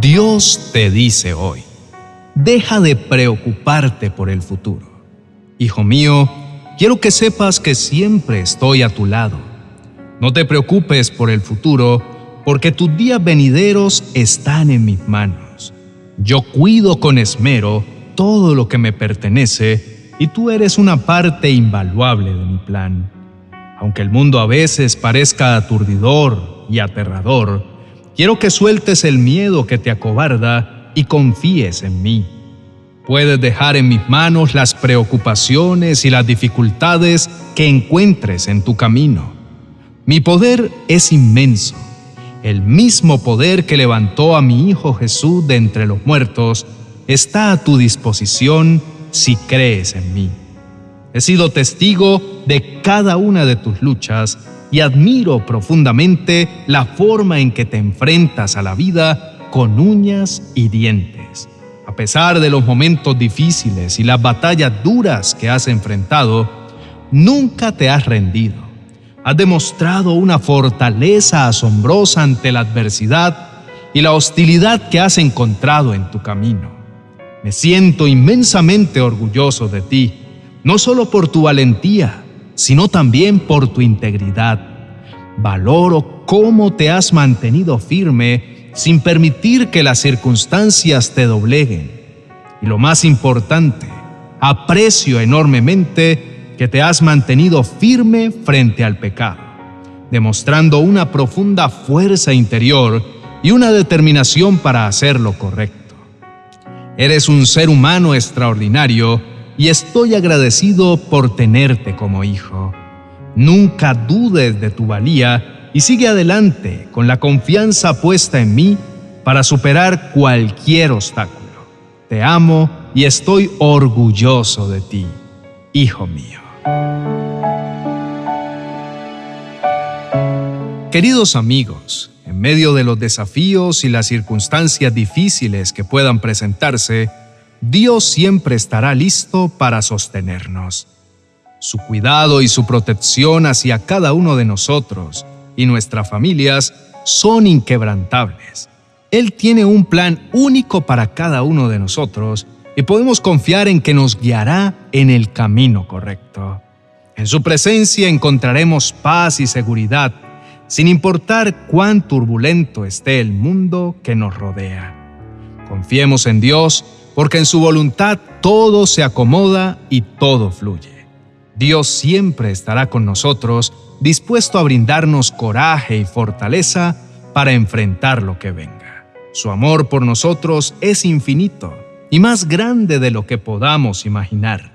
Dios te dice hoy, deja de preocuparte por el futuro. Hijo mío, quiero que sepas que siempre estoy a tu lado. No te preocupes por el futuro, porque tus días venideros están en mis manos. Yo cuido con esmero todo lo que me pertenece y tú eres una parte invaluable de mi plan. Aunque el mundo a veces parezca aturdidor y aterrador, quiero que sueltes el miedo que te acobarda y confíes en mí. Puedes dejar en mis manos las preocupaciones y las dificultades que encuentres en tu camino. Mi poder es inmenso. El mismo poder que levantó a mi Hijo Jesús de entre los muertos está a tu disposición si crees en mí. He sido testigo de cada una de tus luchas y admiro profundamente la forma en que te enfrentas a la vida con uñas y dientes. A pesar de los momentos difíciles y las batallas duras que has enfrentado, nunca te has rendido. Has demostrado una fortaleza asombrosa ante la adversidad y la hostilidad que has encontrado en tu camino. Me siento inmensamente orgulloso de ti, no solo por tu valentía, sino también por tu integridad. Valoro cómo te has mantenido firme sin permitir que las circunstancias te dobleguen. Y lo más importante, aprecio enormemente que te has mantenido firme frente al pecado, demostrando una profunda fuerza interior y una determinación para hacer lo correcto. Eres un ser humano extraordinario y estoy agradecido por tenerte como hijo. Nunca dudes de tu valía y sigue adelante con la confianza puesta en mí para superar cualquier obstáculo. Te amo y estoy orgulloso de ti, hijo mío. Queridos amigos, en medio de los desafíos y las circunstancias difíciles que puedan presentarse, Dios siempre estará listo para sostenernos. Su cuidado y su protección hacia cada uno de nosotros y nuestras familias son inquebrantables. Él tiene un plan único para cada uno de nosotros y podemos confiar en que nos guiará en el camino correcto. En su presencia encontraremos paz y seguridad, sin importar cuán turbulento esté el mundo que nos rodea. Confiemos en Dios, porque en su voluntad todo se acomoda y todo fluye. Dios siempre estará con nosotros dispuesto a brindarnos coraje y fortaleza para enfrentar lo que venga. Su amor por nosotros es infinito y más grande de lo que podamos imaginar.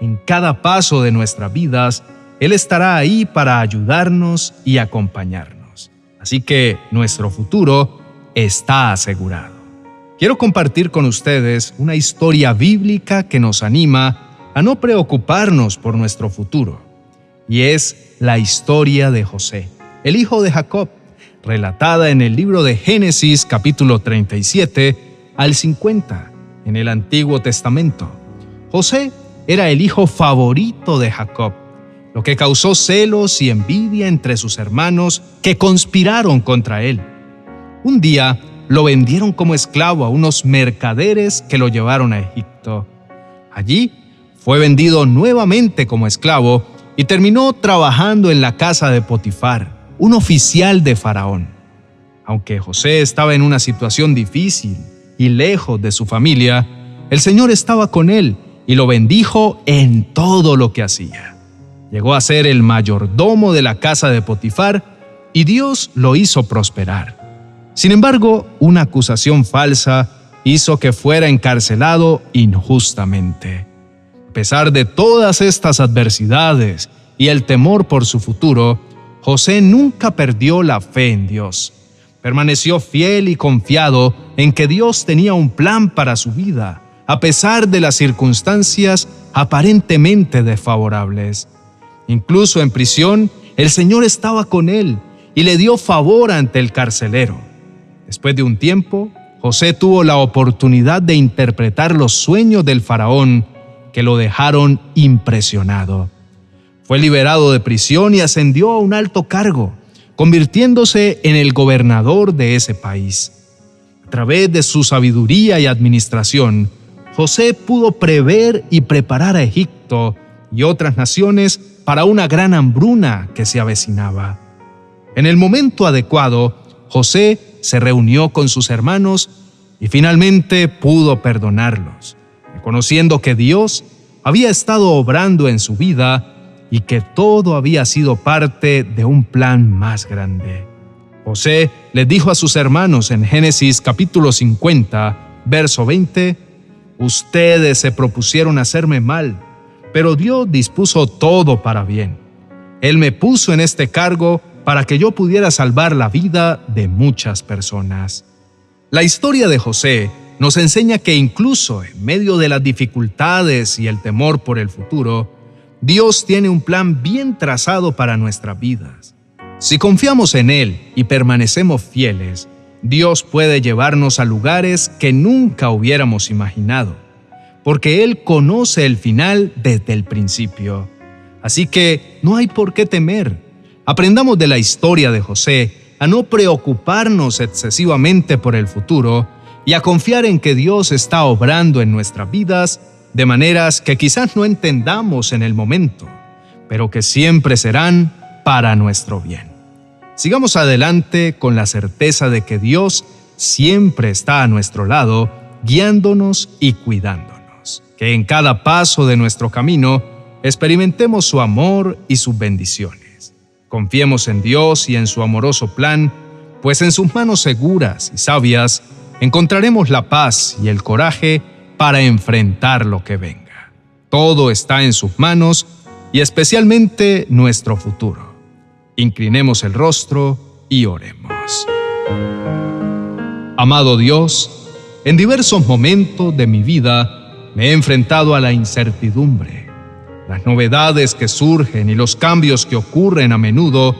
En cada paso de nuestras vidas, Él estará ahí para ayudarnos y acompañarnos. Así que nuestro futuro está asegurado. Quiero compartir con ustedes una historia bíblica que nos anima a no preocuparnos por nuestro futuro y es la historia de José, el hijo de Jacob, relatada en el libro de Génesis capítulo 37 al 50 en el Antiguo Testamento. José era el hijo favorito de Jacob, lo que causó celos y envidia entre sus hermanos que conspiraron contra él. Un día lo vendieron como esclavo a unos mercaderes que lo llevaron a Egipto. Allí fue vendido nuevamente como esclavo y terminó trabajando en la casa de Potifar, un oficial de Faraón. Aunque José estaba en una situación difícil y lejos de su familia, el Señor estaba con él y lo bendijo en todo lo que hacía. Llegó a ser el mayordomo de la casa de Potifar y Dios lo hizo prosperar. Sin embargo, una acusación falsa hizo que fuera encarcelado injustamente pesar de todas estas adversidades y el temor por su futuro, José nunca perdió la fe en Dios. Permaneció fiel y confiado en que Dios tenía un plan para su vida, a pesar de las circunstancias aparentemente desfavorables. Incluso en prisión, el Señor estaba con él y le dio favor ante el carcelero. Después de un tiempo, José tuvo la oportunidad de interpretar los sueños del faraón que lo dejaron impresionado. Fue liberado de prisión y ascendió a un alto cargo, convirtiéndose en el gobernador de ese país. A través de su sabiduría y administración, José pudo prever y preparar a Egipto y otras naciones para una gran hambruna que se avecinaba. En el momento adecuado, José se reunió con sus hermanos y finalmente pudo perdonarlos, reconociendo que Dios había estado obrando en su vida y que todo había sido parte de un plan más grande. José les dijo a sus hermanos en Génesis capítulo 50, verso 20, Ustedes se propusieron hacerme mal, pero Dios dispuso todo para bien. Él me puso en este cargo para que yo pudiera salvar la vida de muchas personas. La historia de José nos enseña que incluso en medio de las dificultades y el temor por el futuro, Dios tiene un plan bien trazado para nuestras vidas. Si confiamos en Él y permanecemos fieles, Dios puede llevarnos a lugares que nunca hubiéramos imaginado, porque Él conoce el final desde el principio. Así que no hay por qué temer. Aprendamos de la historia de José a no preocuparnos excesivamente por el futuro y a confiar en que Dios está obrando en nuestras vidas de maneras que quizás no entendamos en el momento, pero que siempre serán para nuestro bien. Sigamos adelante con la certeza de que Dios siempre está a nuestro lado, guiándonos y cuidándonos. Que en cada paso de nuestro camino experimentemos su amor y sus bendiciones. Confiemos en Dios y en su amoroso plan, pues en sus manos seguras y sabias encontraremos la paz y el coraje para enfrentar lo que venga. Todo está en sus manos y especialmente nuestro futuro. Inclinemos el rostro y oremos. Amado Dios, en diversos momentos de mi vida me he enfrentado a la incertidumbre. Las novedades que surgen y los cambios que ocurren a menudo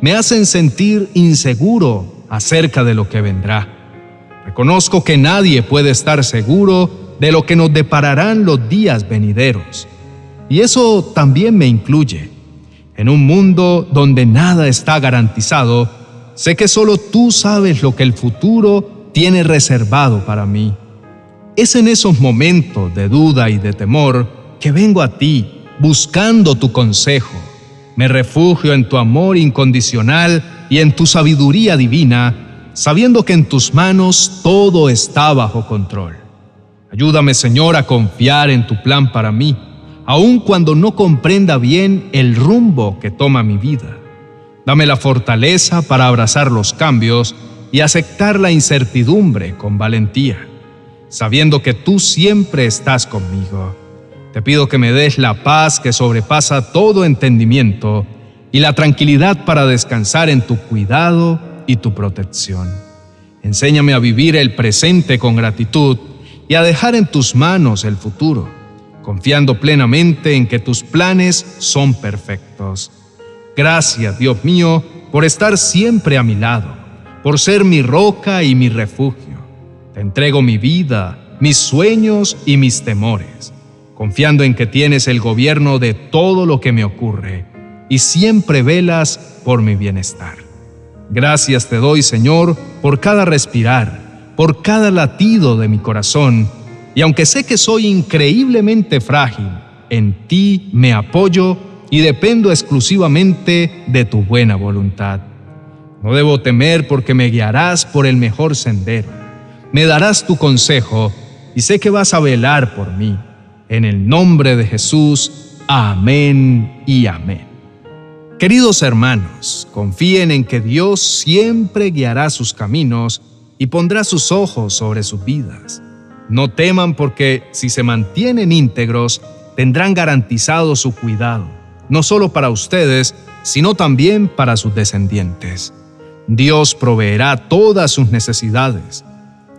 me hacen sentir inseguro acerca de lo que vendrá. Reconozco que nadie puede estar seguro de lo que nos depararán los días venideros. Y eso también me incluye. En un mundo donde nada está garantizado, sé que solo tú sabes lo que el futuro tiene reservado para mí. Es en esos momentos de duda y de temor que vengo a ti buscando tu consejo. Me refugio en tu amor incondicional y en tu sabiduría divina sabiendo que en tus manos todo está bajo control. Ayúdame, Señor, a confiar en tu plan para mí, aun cuando no comprenda bien el rumbo que toma mi vida. Dame la fortaleza para abrazar los cambios y aceptar la incertidumbre con valentía, sabiendo que tú siempre estás conmigo. Te pido que me des la paz que sobrepasa todo entendimiento y la tranquilidad para descansar en tu cuidado y tu protección. Enséñame a vivir el presente con gratitud y a dejar en tus manos el futuro, confiando plenamente en que tus planes son perfectos. Gracias, Dios mío, por estar siempre a mi lado, por ser mi roca y mi refugio. Te entrego mi vida, mis sueños y mis temores, confiando en que tienes el gobierno de todo lo que me ocurre y siempre velas por mi bienestar. Gracias te doy, Señor, por cada respirar, por cada latido de mi corazón, y aunque sé que soy increíblemente frágil, en ti me apoyo y dependo exclusivamente de tu buena voluntad. No debo temer porque me guiarás por el mejor sendero. Me darás tu consejo y sé que vas a velar por mí. En el nombre de Jesús, amén y amén. Queridos hermanos, confíen en que Dios siempre guiará sus caminos y pondrá sus ojos sobre sus vidas. No teman porque si se mantienen íntegros, tendrán garantizado su cuidado, no solo para ustedes, sino también para sus descendientes. Dios proveerá todas sus necesidades.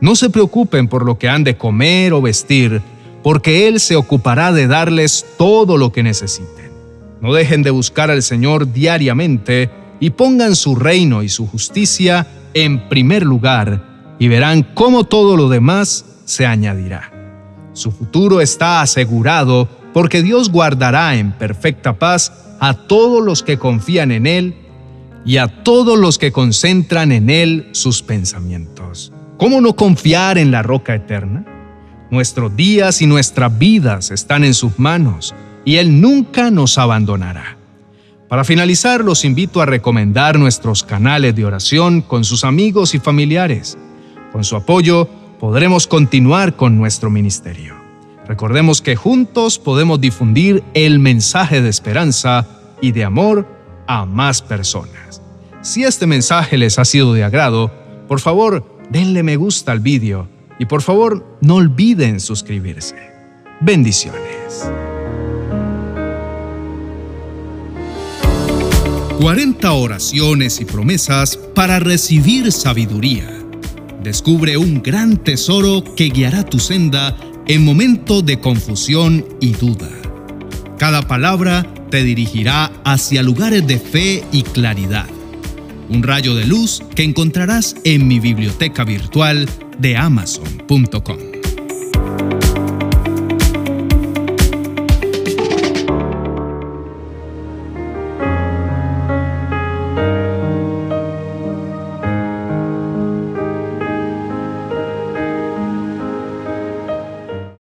No se preocupen por lo que han de comer o vestir, porque Él se ocupará de darles todo lo que necesiten. No dejen de buscar al Señor diariamente y pongan su reino y su justicia en primer lugar y verán cómo todo lo demás se añadirá. Su futuro está asegurado porque Dios guardará en perfecta paz a todos los que confían en Él y a todos los que concentran en Él sus pensamientos. ¿cómo no confiar en la roca eterna? Nuestros días y nuestras vidas están en sus manos y Él nunca nos abandonará. Para finalizar, los invito a recomendar nuestros canales de oración con sus amigos y familiares. Con su apoyo podremos continuar con nuestro ministerio. Recordemos que juntos podemos difundir el mensaje de esperanza y de amor a más personas. Si este mensaje les ha sido de agrado, por favor, denle me gusta al vídeo y por favor no olviden suscribirse. Bendiciones. 40 oraciones y promesas para recibir sabiduría. Descubre un gran tesoro que guiará tu senda en momentos de confusión y duda. Cada palabra te dirigirá hacia lugares de fe y claridad. Un rayo de luz que encontrarás en mi biblioteca virtual de amazon.com.